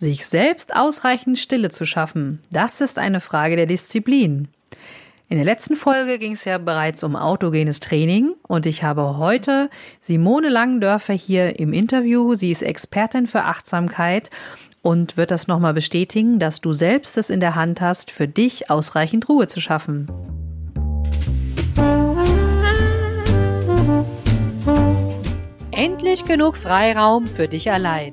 Sich selbst ausreichend Stille zu schaffen, das ist eine Frage der Disziplin. In der letzten Folge ging es ja bereits um autogenes Training und ich habe heute Simone Langendörfer hier im Interview. Sie ist Expertin für Achtsamkeit und wird das nochmal bestätigen, dass du selbst es in der Hand hast, für dich ausreichend Ruhe zu schaffen. Endlich genug Freiraum für dich allein.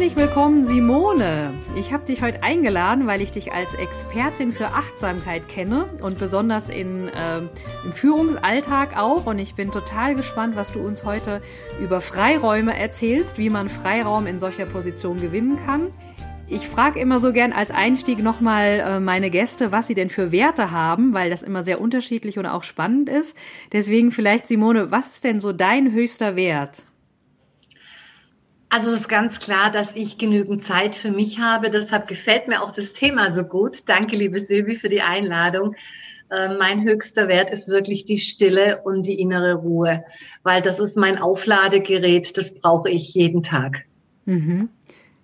Herzlich willkommen, Simone. Ich habe dich heute eingeladen, weil ich dich als Expertin für Achtsamkeit kenne und besonders in, äh, im Führungsalltag auch. Und ich bin total gespannt, was du uns heute über Freiräume erzählst, wie man Freiraum in solcher Position gewinnen kann. Ich frage immer so gern als Einstieg nochmal äh, meine Gäste, was sie denn für Werte haben, weil das immer sehr unterschiedlich und auch spannend ist. Deswegen vielleicht, Simone, was ist denn so dein höchster Wert? Also es ist ganz klar, dass ich genügend Zeit für mich habe. Deshalb gefällt mir auch das Thema so gut. Danke, liebe Silvi, für die Einladung. Äh, mein höchster Wert ist wirklich die Stille und die innere Ruhe, weil das ist mein Aufladegerät. Das brauche ich jeden Tag. Mhm.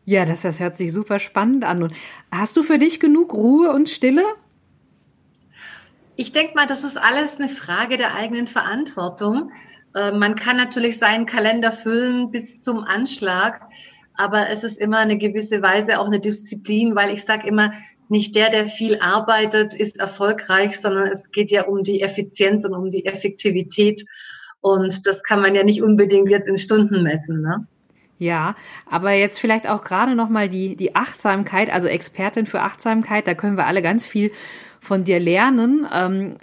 Ja, das, das hört sich super spannend an. Und hast du für dich genug Ruhe und Stille? Ich denke mal, das ist alles eine Frage der eigenen Verantwortung. Äh, man kann natürlich seinen Kalender füllen bis zum Anschlag, aber es ist immer eine gewisse Weise auch eine Disziplin, weil ich sage immer, nicht der, der viel arbeitet, ist erfolgreich, sondern es geht ja um die Effizienz und um die Effektivität. Und das kann man ja nicht unbedingt jetzt in Stunden messen. Ne? Ja, aber jetzt vielleicht auch gerade nochmal die, die Achtsamkeit, also Expertin für Achtsamkeit, da können wir alle ganz viel von dir lernen. Ähm,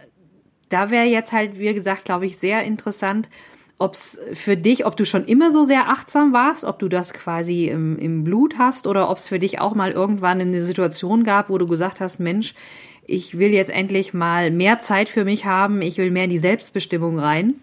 da wäre jetzt halt, wie gesagt, glaube ich, sehr interessant, ob es für dich, ob du schon immer so sehr achtsam warst, ob du das quasi im, im Blut hast oder ob es für dich auch mal irgendwann eine Situation gab, wo du gesagt hast, Mensch, ich will jetzt endlich mal mehr Zeit für mich haben, ich will mehr in die Selbstbestimmung rein?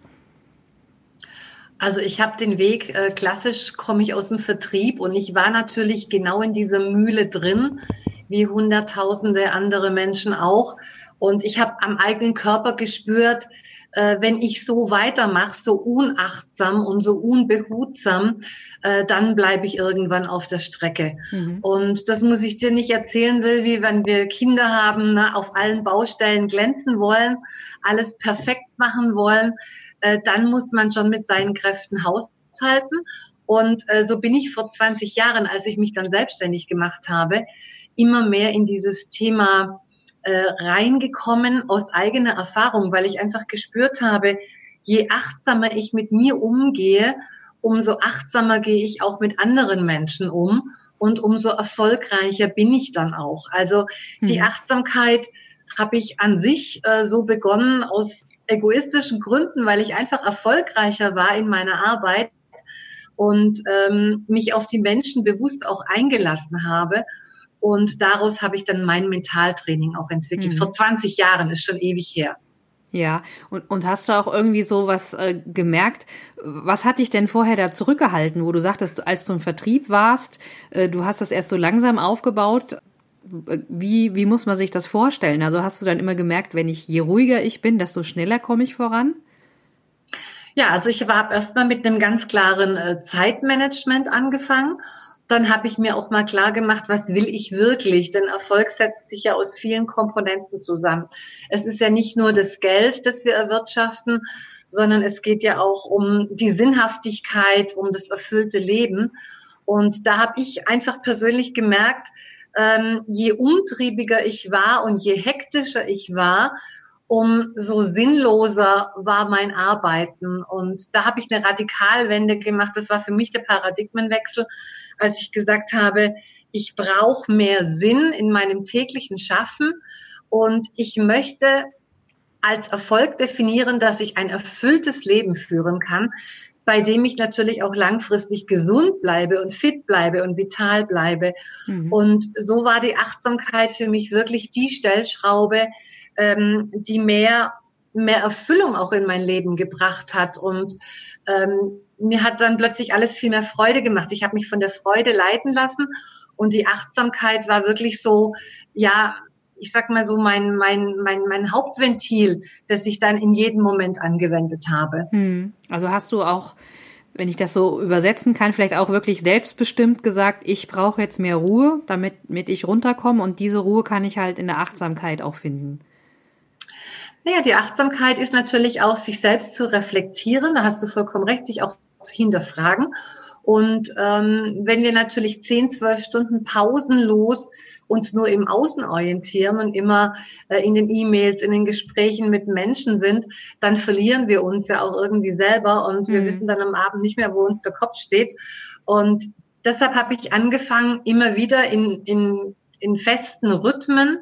Also ich habe den Weg, äh, klassisch komme ich aus dem Vertrieb und ich war natürlich genau in dieser Mühle drin, wie hunderttausende andere Menschen auch. Und ich habe am eigenen Körper gespürt, äh, wenn ich so weitermache, so unachtsam und so unbehutsam, äh, dann bleibe ich irgendwann auf der Strecke. Mhm. Und das muss ich dir nicht erzählen, Silvi, wenn wir Kinder haben, na, auf allen Baustellen glänzen wollen, alles perfekt machen wollen, äh, dann muss man schon mit seinen Kräften haushalten. Und äh, so bin ich vor 20 Jahren, als ich mich dann selbstständig gemacht habe, immer mehr in dieses Thema äh, reingekommen aus eigener Erfahrung, weil ich einfach gespürt habe, je achtsamer ich mit mir umgehe, umso achtsamer gehe ich auch mit anderen Menschen um und umso erfolgreicher bin ich dann auch. Also die mhm. Achtsamkeit habe ich an sich äh, so begonnen aus egoistischen Gründen, weil ich einfach erfolgreicher war in meiner Arbeit und ähm, mich auf die Menschen bewusst auch eingelassen habe und daraus habe ich dann mein Mentaltraining auch entwickelt. Mhm. Vor 20 Jahren ist schon ewig her. Ja, und, und hast du auch irgendwie so was äh, gemerkt? Was hat dich denn vorher da zurückgehalten, wo du sagtest, als du im Vertrieb warst, äh, du hast das erst so langsam aufgebaut? Wie, wie muss man sich das vorstellen? Also hast du dann immer gemerkt, wenn ich je ruhiger ich bin, desto schneller komme ich voran? Ja, also ich habe erstmal mit einem ganz klaren äh, Zeitmanagement angefangen dann habe ich mir auch mal klar gemacht, was will ich wirklich? Denn Erfolg setzt sich ja aus vielen Komponenten zusammen. Es ist ja nicht nur das Geld, das wir erwirtschaften, sondern es geht ja auch um die Sinnhaftigkeit, um das erfüllte Leben. Und da habe ich einfach persönlich gemerkt, ähm, je umtriebiger ich war und je hektischer ich war, umso sinnloser war mein Arbeiten. Und da habe ich eine Radikalwende gemacht. Das war für mich der Paradigmenwechsel als ich gesagt habe, ich brauche mehr Sinn in meinem täglichen Schaffen und ich möchte als Erfolg definieren, dass ich ein erfülltes Leben führen kann, bei dem ich natürlich auch langfristig gesund bleibe und fit bleibe und vital bleibe. Mhm. Und so war die Achtsamkeit für mich wirklich die Stellschraube, ähm, die mehr mehr Erfüllung auch in mein Leben gebracht hat und ähm, mir hat dann plötzlich alles viel mehr Freude gemacht. Ich habe mich von der Freude leiten lassen und die Achtsamkeit war wirklich so, ja, ich sag mal so mein, mein, mein, mein Hauptventil, das ich dann in jedem Moment angewendet habe. Hm. Also hast du auch, wenn ich das so übersetzen kann, vielleicht auch wirklich selbstbestimmt gesagt, ich brauche jetzt mehr Ruhe, damit, damit ich runterkomme und diese Ruhe kann ich halt in der Achtsamkeit auch finden. Naja, die Achtsamkeit ist natürlich auch, sich selbst zu reflektieren. Da hast du vollkommen recht, sich auch hinterfragen. Und ähm, wenn wir natürlich zehn, zwölf Stunden pausenlos uns nur im Außen orientieren und immer äh, in den E-Mails, in den Gesprächen mit Menschen sind, dann verlieren wir uns ja auch irgendwie selber und mhm. wir wissen dann am Abend nicht mehr, wo uns der Kopf steht. Und deshalb habe ich angefangen, immer wieder in, in, in festen Rhythmen,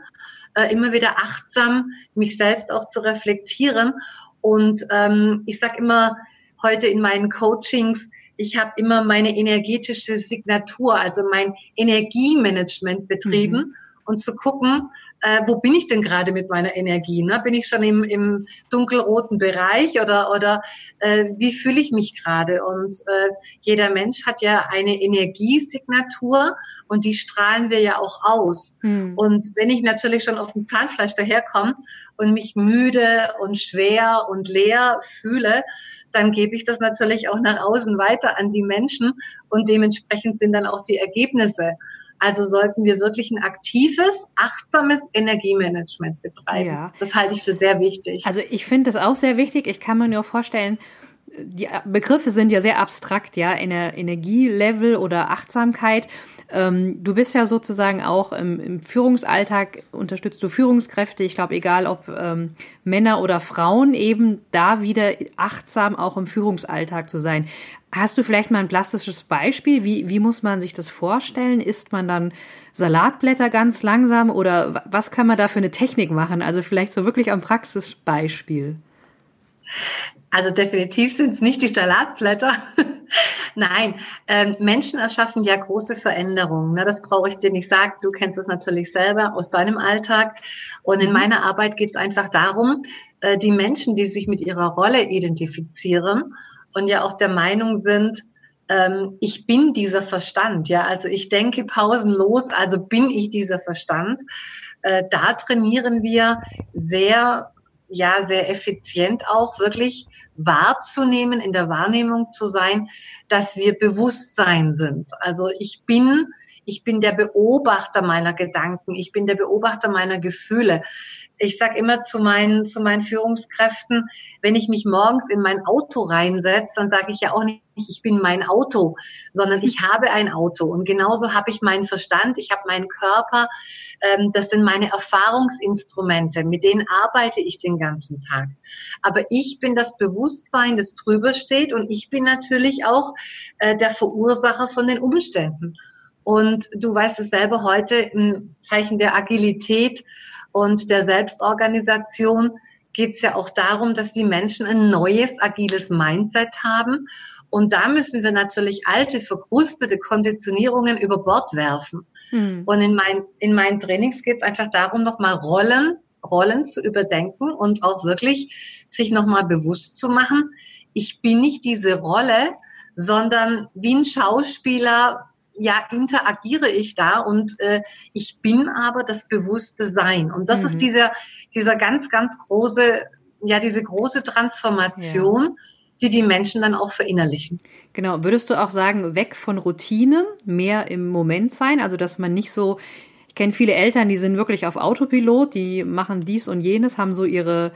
äh, immer wieder achtsam mich selbst auch zu reflektieren. Und ähm, ich sage immer heute in meinen Coachings, ich habe immer meine energetische Signatur, also mein Energiemanagement betrieben mhm. und zu gucken, äh, wo bin ich denn gerade mit meiner Energie? Ne? Bin ich schon im, im dunkelroten Bereich oder, oder äh, wie fühle ich mich gerade? Und äh, jeder Mensch hat ja eine Energiesignatur und die strahlen wir ja auch aus. Mhm. Und wenn ich natürlich schon auf dem Zahnfleisch daherkomme und mich müde und schwer und leer fühle, dann gebe ich das natürlich auch nach außen weiter an die Menschen und dementsprechend sind dann auch die Ergebnisse. Also sollten wir wirklich ein aktives, achtsames Energiemanagement betreiben. Ja. Das halte ich für sehr wichtig. Also ich finde das auch sehr wichtig. Ich kann mir nur vorstellen, die Begriffe sind ja sehr abstrakt, ja, Energielevel oder Achtsamkeit. Ähm, du bist ja sozusagen auch im, im Führungsalltag, unterstützt du Führungskräfte, ich glaube, egal ob ähm, Männer oder Frauen, eben da wieder achtsam auch im Führungsalltag zu sein. Hast du vielleicht mal ein plastisches Beispiel? Wie, wie muss man sich das vorstellen? Isst man dann Salatblätter ganz langsam oder was kann man da für eine Technik machen? Also vielleicht so wirklich am Praxisbeispiel. Also definitiv sind es nicht die Salatblätter. Nein, ähm, Menschen erschaffen ja große Veränderungen. Ne? Das brauche ich dir nicht sagen. Du kennst es natürlich selber aus deinem Alltag. Und in mhm. meiner Arbeit geht es einfach darum, äh, die Menschen, die sich mit ihrer Rolle identifizieren und ja auch der Meinung sind, ähm, ich bin dieser Verstand. Ja, also ich denke pausenlos, also bin ich dieser Verstand. Äh, da trainieren wir sehr ja sehr effizient auch wirklich wahrzunehmen, in der Wahrnehmung zu sein, dass wir Bewusstsein sind. Also ich bin, ich bin der Beobachter meiner Gedanken, ich bin der Beobachter meiner Gefühle ich sage immer zu meinen, zu meinen Führungskräften, wenn ich mich morgens in mein Auto reinsetze, dann sage ich ja auch nicht, ich bin mein Auto, sondern ich habe ein Auto. Und genauso habe ich meinen Verstand, ich habe meinen Körper. Ähm, das sind meine Erfahrungsinstrumente, mit denen arbeite ich den ganzen Tag. Aber ich bin das Bewusstsein, das drüber steht und ich bin natürlich auch äh, der Verursacher von den Umständen. Und du weißt es selber heute im Zeichen der Agilität, und der Selbstorganisation geht es ja auch darum, dass die Menschen ein neues, agiles Mindset haben. Und da müssen wir natürlich alte, verkrustete Konditionierungen über Bord werfen. Mhm. Und in, mein, in meinen Trainings geht es einfach darum, nochmal Rollen, Rollen zu überdenken und auch wirklich sich nochmal bewusst zu machen, ich bin nicht diese Rolle, sondern wie ein Schauspieler ja, interagiere ich da und äh, ich bin aber das bewusste Sein. Und das mhm. ist dieser, dieser ganz, ganz große, ja, diese große Transformation. Ja die die Menschen dann auch verinnerlichen. Genau. Würdest du auch sagen, weg von Routinen, mehr im Moment sein? Also, dass man nicht so, ich kenne viele Eltern, die sind wirklich auf Autopilot, die machen dies und jenes, haben so ihre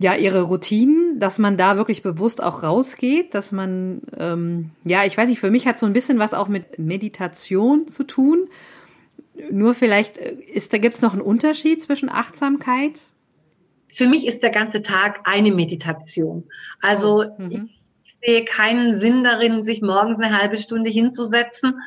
ja, ihre Routinen, dass man da wirklich bewusst auch rausgeht, dass man, ähm, ja, ich weiß nicht, für mich hat so ein bisschen was auch mit Meditation zu tun. Nur vielleicht äh, ist, da gibt es noch einen Unterschied zwischen Achtsamkeit. Für mich ist der ganze Tag eine Meditation. Also oh, mhm. ich sehe keinen Sinn darin, sich morgens eine halbe Stunde hinzusetzen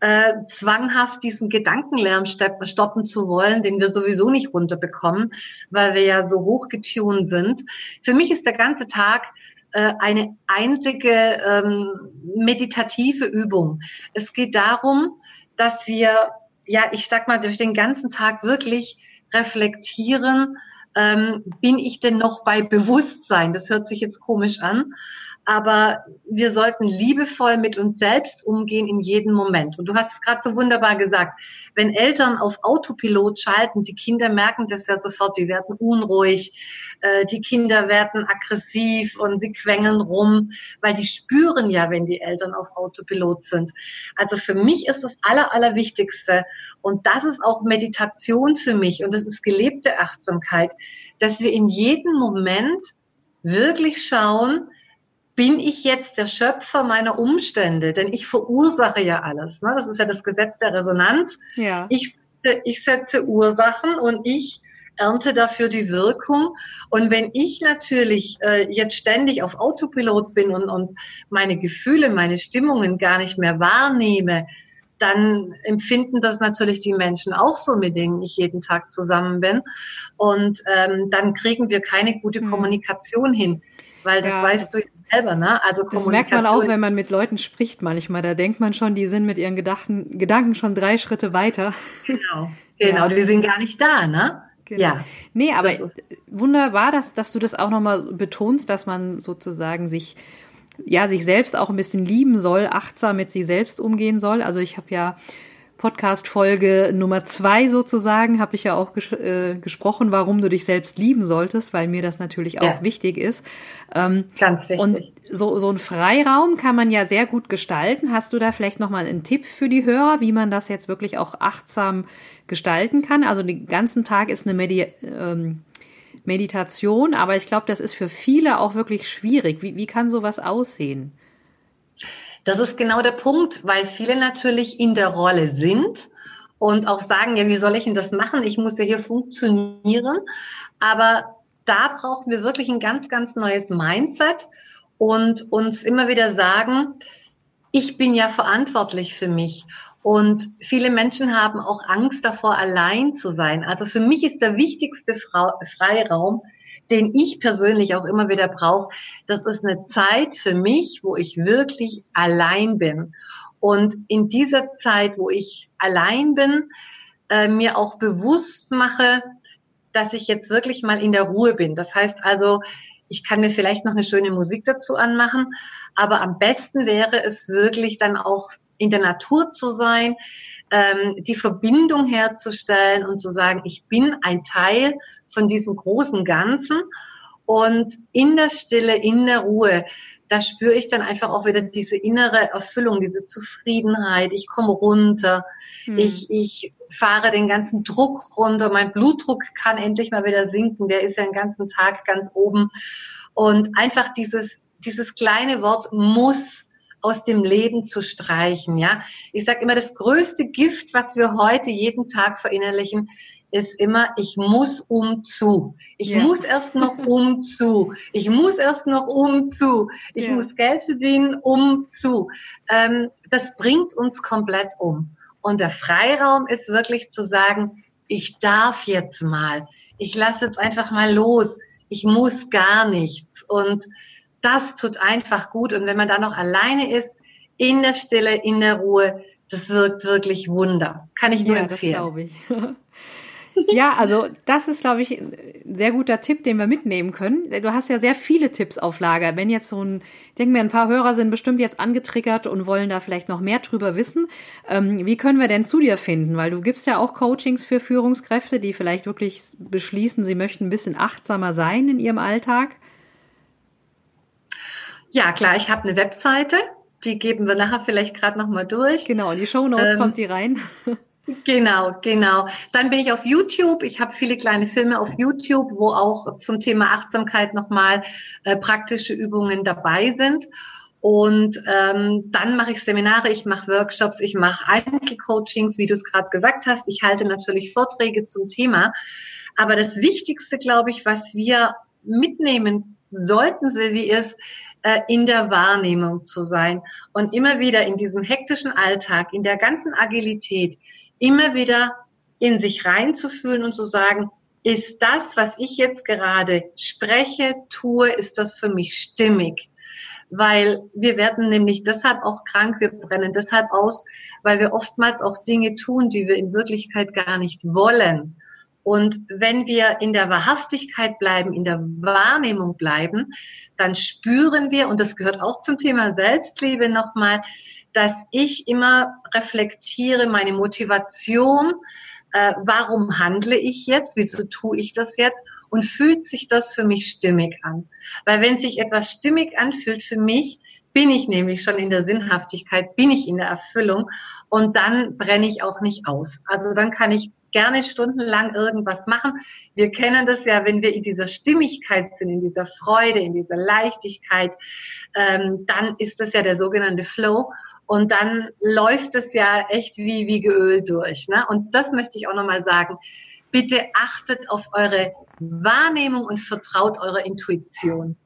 äh, zwanghaft diesen Gedankenlärm stoppen zu wollen, den wir sowieso nicht runterbekommen, weil wir ja so hochgetunt sind. Für mich ist der ganze Tag äh, eine einzige ähm, meditative Übung. Es geht darum, dass wir, ja, ich sag mal, durch den ganzen Tag wirklich reflektieren, ähm, bin ich denn noch bei Bewusstsein? Das hört sich jetzt komisch an, aber wir sollten liebevoll mit uns selbst umgehen in jedem Moment. Und du hast es gerade so wunderbar gesagt, wenn Eltern auf Autopilot schalten, die Kinder merken das ja sofort, die werden unruhig, äh, die Kinder werden aggressiv und sie quengeln rum, weil die spüren ja, wenn die Eltern auf Autopilot sind. Also für mich ist das Aller, Allerwichtigste und das ist auch Meditation für mich und das ist gelebte Achtsamkeit, dass wir in jedem Moment wirklich schauen, bin ich jetzt der Schöpfer meiner Umstände? Denn ich verursache ja alles. Ne? Das ist ja das Gesetz der Resonanz. Ja. Ich, ich setze Ursachen und ich ernte dafür die Wirkung. Und wenn ich natürlich äh, jetzt ständig auf Autopilot bin und, und meine Gefühle, meine Stimmungen gar nicht mehr wahrnehme, dann empfinden das natürlich die Menschen auch so, mit denen ich jeden Tag zusammen bin. Und ähm, dann kriegen wir keine gute hm. Kommunikation hin. Weil das ja, weißt das du selber, ne? Also Das merkt man auch, wenn man mit Leuten spricht manchmal. Da denkt man schon, die sind mit ihren Gedachten, Gedanken schon drei Schritte weiter. Genau, genau. Ja. Die sind gar nicht da, ne? Genau. Ja. Nee, aber das wunderbar, dass, dass du das auch nochmal betonst, dass man sozusagen sich, ja, sich selbst auch ein bisschen lieben soll, achtsam mit sich selbst umgehen soll. Also ich habe ja Podcast-Folge Nummer zwei sozusagen, habe ich ja auch ges äh, gesprochen, warum du dich selbst lieben solltest, weil mir das natürlich auch ja. wichtig ist. Ähm, Ganz wichtig. Und so, so ein Freiraum kann man ja sehr gut gestalten. Hast du da vielleicht nochmal einen Tipp für die Hörer, wie man das jetzt wirklich auch achtsam gestalten kann? Also den ganzen Tag ist eine Medi ähm, Meditation, aber ich glaube, das ist für viele auch wirklich schwierig. Wie, wie kann sowas aussehen? Das ist genau der Punkt, weil viele natürlich in der Rolle sind und auch sagen, ja, wie soll ich denn das machen? Ich muss ja hier funktionieren. Aber da brauchen wir wirklich ein ganz, ganz neues Mindset und uns immer wieder sagen, ich bin ja verantwortlich für mich. Und viele Menschen haben auch Angst davor, allein zu sein. Also für mich ist der wichtigste Freiraum, den ich persönlich auch immer wieder brauche, das ist eine Zeit für mich, wo ich wirklich allein bin. Und in dieser Zeit, wo ich allein bin, äh, mir auch bewusst mache, dass ich jetzt wirklich mal in der Ruhe bin. Das heißt also, ich kann mir vielleicht noch eine schöne Musik dazu anmachen, aber am besten wäre es wirklich dann auch in der Natur zu sein, ähm, die Verbindung herzustellen und zu sagen, ich bin ein Teil von diesem großen Ganzen und in der Stille, in der Ruhe, da spüre ich dann einfach auch wieder diese innere Erfüllung, diese Zufriedenheit. Ich komme runter, hm. ich, ich fahre den ganzen Druck runter, mein Blutdruck kann endlich mal wieder sinken, der ist ja den ganzen Tag ganz oben. Und einfach dieses, dieses kleine Wort muss aus dem Leben zu streichen. Ja, ich sage immer, das größte Gift, was wir heute jeden Tag verinnerlichen, ist immer, ich muss um zu. Ich ja. muss erst noch um zu. Ich muss erst noch um zu. Ich ja. muss Geld verdienen um zu. Ähm, das bringt uns komplett um. Und der Freiraum ist wirklich zu sagen, ich darf jetzt mal. Ich lasse jetzt einfach mal los. Ich muss gar nichts. Und das tut einfach gut. Und wenn man da noch alleine ist, in der Stille, in der Ruhe, das wirkt wirklich Wunder. Kann ich nur ja, empfehlen. Das glaube ich. ja, also das ist, glaube ich, ein sehr guter Tipp, den wir mitnehmen können. Du hast ja sehr viele Tipps auf Lager. Wenn jetzt so ein, ich denke mir, ein paar Hörer sind bestimmt jetzt angetriggert und wollen da vielleicht noch mehr drüber wissen. Ähm, wie können wir denn zu dir finden? Weil du gibst ja auch Coachings für Führungskräfte, die vielleicht wirklich beschließen, sie möchten ein bisschen achtsamer sein in ihrem Alltag. Ja, klar, ich habe eine Webseite, die geben wir nachher vielleicht gerade nochmal durch. Genau, in die Show Notes ähm, kommt die rein. Genau, genau. Dann bin ich auf YouTube. Ich habe viele kleine Filme auf YouTube, wo auch zum Thema Achtsamkeit nochmal äh, praktische Übungen dabei sind. Und ähm, dann mache ich Seminare, ich mache Workshops, ich mache Einzelcoachings, wie du es gerade gesagt hast. Ich halte natürlich Vorträge zum Thema. Aber das Wichtigste, glaube ich, was wir mitnehmen sollten, Silvi, ist, äh, in der Wahrnehmung zu sein und immer wieder in diesem hektischen Alltag, in der ganzen Agilität, immer wieder in sich reinzufühlen und zu sagen, ist das, was ich jetzt gerade spreche, tue, ist das für mich stimmig? Weil wir werden nämlich deshalb auch krank, wir brennen deshalb aus, weil wir oftmals auch Dinge tun, die wir in Wirklichkeit gar nicht wollen. Und wenn wir in der Wahrhaftigkeit bleiben, in der Wahrnehmung bleiben, dann spüren wir, und das gehört auch zum Thema Selbstliebe nochmal, dass ich immer reflektiere meine Motivation, äh, warum handle ich jetzt, wieso tue ich das jetzt und fühlt sich das für mich stimmig an. Weil wenn sich etwas stimmig anfühlt für mich, bin ich nämlich schon in der Sinnhaftigkeit, bin ich in der Erfüllung und dann brenne ich auch nicht aus. Also dann kann ich gerne stundenlang irgendwas machen. Wir kennen das ja, wenn wir in dieser Stimmigkeit sind, in dieser Freude, in dieser Leichtigkeit, ähm, dann ist das ja der sogenannte Flow. Und dann läuft es ja echt wie, wie geölt durch. Ne? Und das möchte ich auch nochmal sagen. Bitte achtet auf eure Wahrnehmung und vertraut eurer Intuition.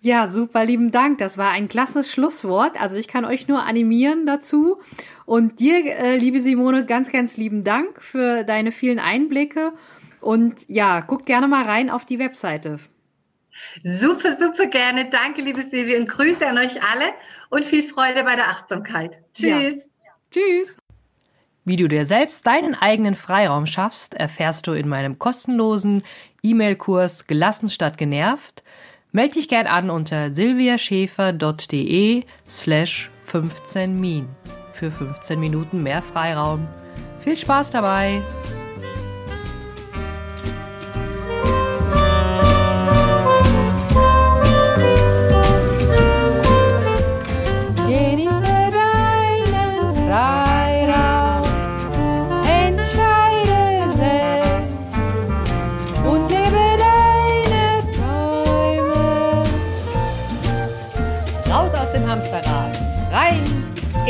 Ja, super, lieben Dank. Das war ein klasse Schlusswort. Also ich kann euch nur animieren dazu. Und dir, äh, liebe Simone, ganz, ganz lieben Dank für deine vielen Einblicke. Und ja, guckt gerne mal rein auf die Webseite. Super, super gerne. Danke, liebe Silvia, und Grüße an euch alle und viel Freude bei der Achtsamkeit. Tschüss. Ja. Tschüss. Wie du dir selbst deinen eigenen Freiraum schaffst, erfährst du in meinem kostenlosen E-Mail-Kurs Gelassen statt genervt. Melde dich gern an unter silviaschäfer.de slash 15 Min für 15 Minuten mehr Freiraum. Viel Spaß dabei!